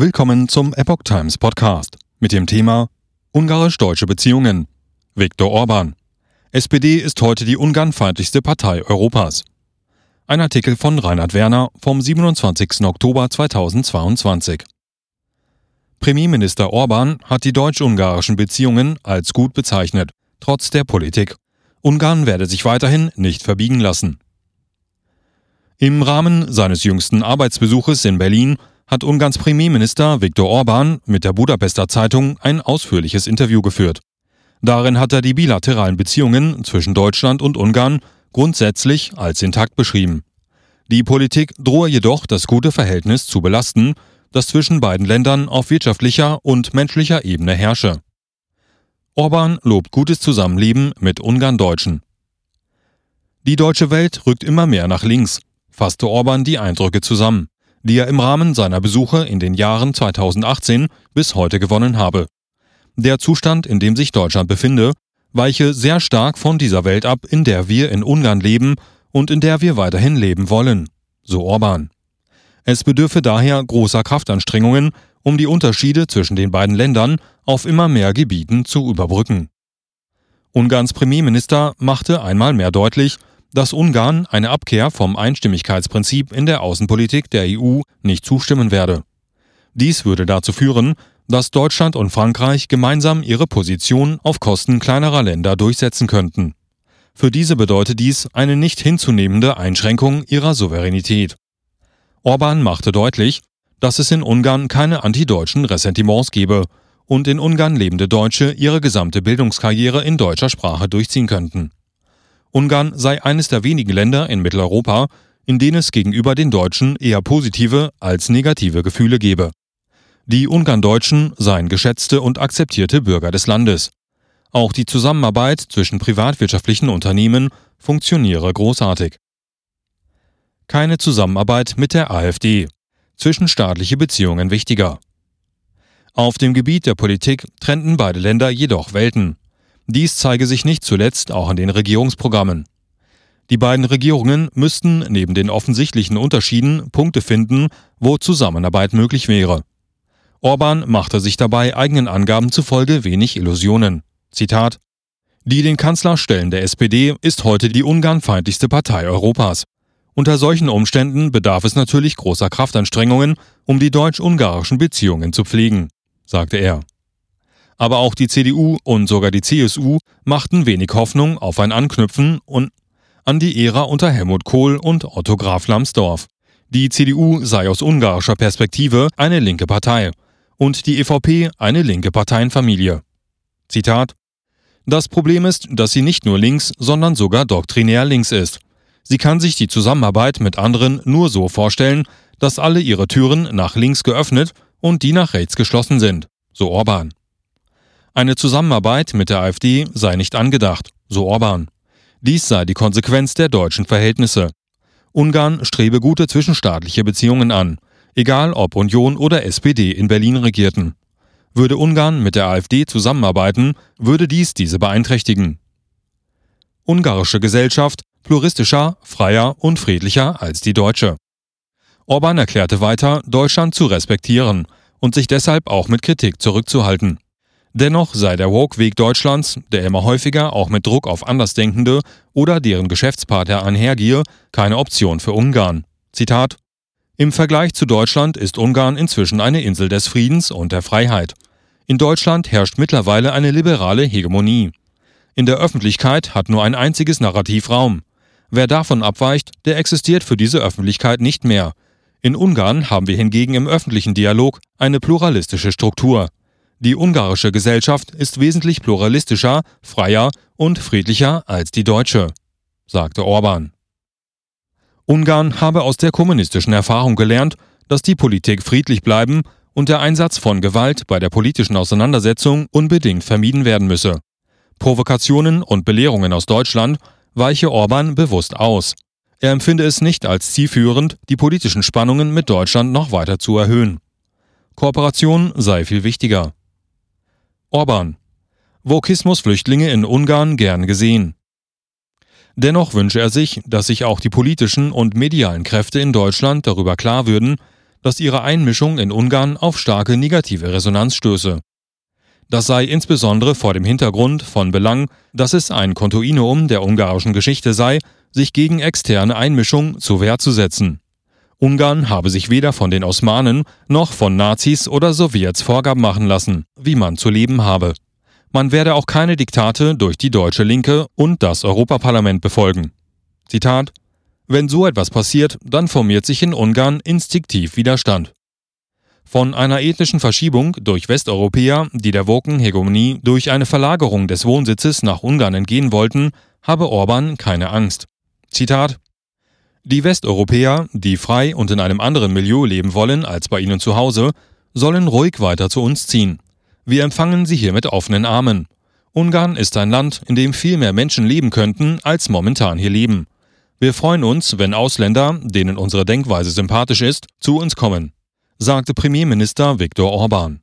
Willkommen zum Epoch Times Podcast mit dem Thema Ungarisch-deutsche Beziehungen. Viktor Orban. SPD ist heute die ungarnfeindlichste Partei Europas. Ein Artikel von Reinhard Werner vom 27. Oktober 2022. Premierminister Orban hat die deutsch-ungarischen Beziehungen als gut bezeichnet, trotz der Politik. Ungarn werde sich weiterhin nicht verbiegen lassen. Im Rahmen seines jüngsten Arbeitsbesuches in Berlin hat Ungarns Premierminister Viktor Orban mit der Budapester Zeitung ein ausführliches Interview geführt. Darin hat er die bilateralen Beziehungen zwischen Deutschland und Ungarn grundsätzlich als intakt beschrieben. Die Politik drohe jedoch das gute Verhältnis zu belasten, das zwischen beiden Ländern auf wirtschaftlicher und menschlicher Ebene herrsche. Orban lobt gutes Zusammenleben mit Ungarn-Deutschen. Die deutsche Welt rückt immer mehr nach links, fasste Orban die Eindrücke zusammen die er im Rahmen seiner Besuche in den Jahren 2018 bis heute gewonnen habe. Der Zustand, in dem sich Deutschland befinde, weiche sehr stark von dieser Welt ab, in der wir in Ungarn leben und in der wir weiterhin leben wollen, so Orban. Es bedürfe daher großer Kraftanstrengungen, um die Unterschiede zwischen den beiden Ländern auf immer mehr Gebieten zu überbrücken. Ungarns Premierminister machte einmal mehr deutlich, dass Ungarn eine Abkehr vom Einstimmigkeitsprinzip in der Außenpolitik der EU nicht zustimmen werde. Dies würde dazu führen, dass Deutschland und Frankreich gemeinsam ihre Position auf Kosten kleinerer Länder durchsetzen könnten. Für diese bedeutet dies eine nicht hinzunehmende Einschränkung ihrer Souveränität. Orban machte deutlich, dass es in Ungarn keine antideutschen Ressentiments gebe und in Ungarn lebende Deutsche ihre gesamte Bildungskarriere in deutscher Sprache durchziehen könnten. Ungarn sei eines der wenigen Länder in Mitteleuropa, in denen es gegenüber den Deutschen eher positive als negative Gefühle gebe. Die Ungarn-Deutschen seien geschätzte und akzeptierte Bürger des Landes. Auch die Zusammenarbeit zwischen privatwirtschaftlichen Unternehmen funktioniere großartig. Keine Zusammenarbeit mit der AfD. Zwischenstaatliche Beziehungen wichtiger. Auf dem Gebiet der Politik trennten beide Länder jedoch Welten. Dies zeige sich nicht zuletzt auch an den Regierungsprogrammen. Die beiden Regierungen müssten neben den offensichtlichen Unterschieden Punkte finden, wo Zusammenarbeit möglich wäre. Orban machte sich dabei eigenen Angaben zufolge wenig Illusionen. Zitat Die den Kanzler stellende SPD ist heute die ungarnfeindlichste Partei Europas. Unter solchen Umständen bedarf es natürlich großer Kraftanstrengungen, um die deutsch-ungarischen Beziehungen zu pflegen, sagte er. Aber auch die CDU und sogar die CSU machten wenig Hoffnung auf ein Anknüpfen und an die Ära unter Helmut Kohl und Otto Graf Lambsdorff. Die CDU sei aus ungarischer Perspektive eine linke Partei und die EVP eine linke Parteienfamilie. Zitat Das Problem ist, dass sie nicht nur links, sondern sogar doktrinär links ist. Sie kann sich die Zusammenarbeit mit anderen nur so vorstellen, dass alle ihre Türen nach links geöffnet und die nach rechts geschlossen sind, so Orban. Eine Zusammenarbeit mit der AfD sei nicht angedacht, so Orban. Dies sei die Konsequenz der deutschen Verhältnisse. Ungarn strebe gute zwischenstaatliche Beziehungen an, egal ob Union oder SPD in Berlin regierten. Würde Ungarn mit der AfD zusammenarbeiten, würde dies diese beeinträchtigen. Ungarische Gesellschaft pluristischer, freier und friedlicher als die deutsche. Orban erklärte weiter, Deutschland zu respektieren und sich deshalb auch mit Kritik zurückzuhalten. Dennoch sei der Woke-Weg Deutschlands, der immer häufiger auch mit Druck auf Andersdenkende oder deren Geschäftspartner einhergehe, keine Option für Ungarn. Zitat Im Vergleich zu Deutschland ist Ungarn inzwischen eine Insel des Friedens und der Freiheit. In Deutschland herrscht mittlerweile eine liberale Hegemonie. In der Öffentlichkeit hat nur ein einziges Narrativ Raum. Wer davon abweicht, der existiert für diese Öffentlichkeit nicht mehr. In Ungarn haben wir hingegen im öffentlichen Dialog eine pluralistische Struktur. Die ungarische Gesellschaft ist wesentlich pluralistischer, freier und friedlicher als die deutsche, sagte Orban. Ungarn habe aus der kommunistischen Erfahrung gelernt, dass die Politik friedlich bleiben und der Einsatz von Gewalt bei der politischen Auseinandersetzung unbedingt vermieden werden müsse. Provokationen und Belehrungen aus Deutschland weiche Orban bewusst aus. Er empfinde es nicht als zielführend, die politischen Spannungen mit Deutschland noch weiter zu erhöhen. Kooperation sei viel wichtiger. Orban. Vokismus-Flüchtlinge in Ungarn gern gesehen. Dennoch wünsche er sich, dass sich auch die politischen und medialen Kräfte in Deutschland darüber klar würden, dass ihre Einmischung in Ungarn auf starke negative Resonanz stöße. Das sei insbesondere vor dem Hintergrund von Belang, dass es ein Kontinuum der ungarischen Geschichte sei, sich gegen externe Einmischung zur Wehr zu setzen. Ungarn habe sich weder von den Osmanen noch von Nazis oder Sowjets Vorgaben machen lassen, wie man zu leben habe. Man werde auch keine Diktate durch die deutsche Linke und das Europaparlament befolgen. Zitat Wenn so etwas passiert, dann formiert sich in Ungarn instinktiv Widerstand. Von einer ethnischen Verschiebung durch Westeuropäer, die der Woken-Hegemonie durch eine Verlagerung des Wohnsitzes nach Ungarn entgehen wollten, habe Orban keine Angst. Zitat Die Westeuropäer, die frei und in einem anderen Milieu leben wollen als bei ihnen zu Hause, sollen ruhig weiter zu uns ziehen. Wir empfangen sie hier mit offenen Armen. Ungarn ist ein Land, in dem viel mehr Menschen leben könnten, als momentan hier leben. Wir freuen uns, wenn Ausländer, denen unsere Denkweise sympathisch ist, zu uns kommen, sagte Premierminister Viktor Orban.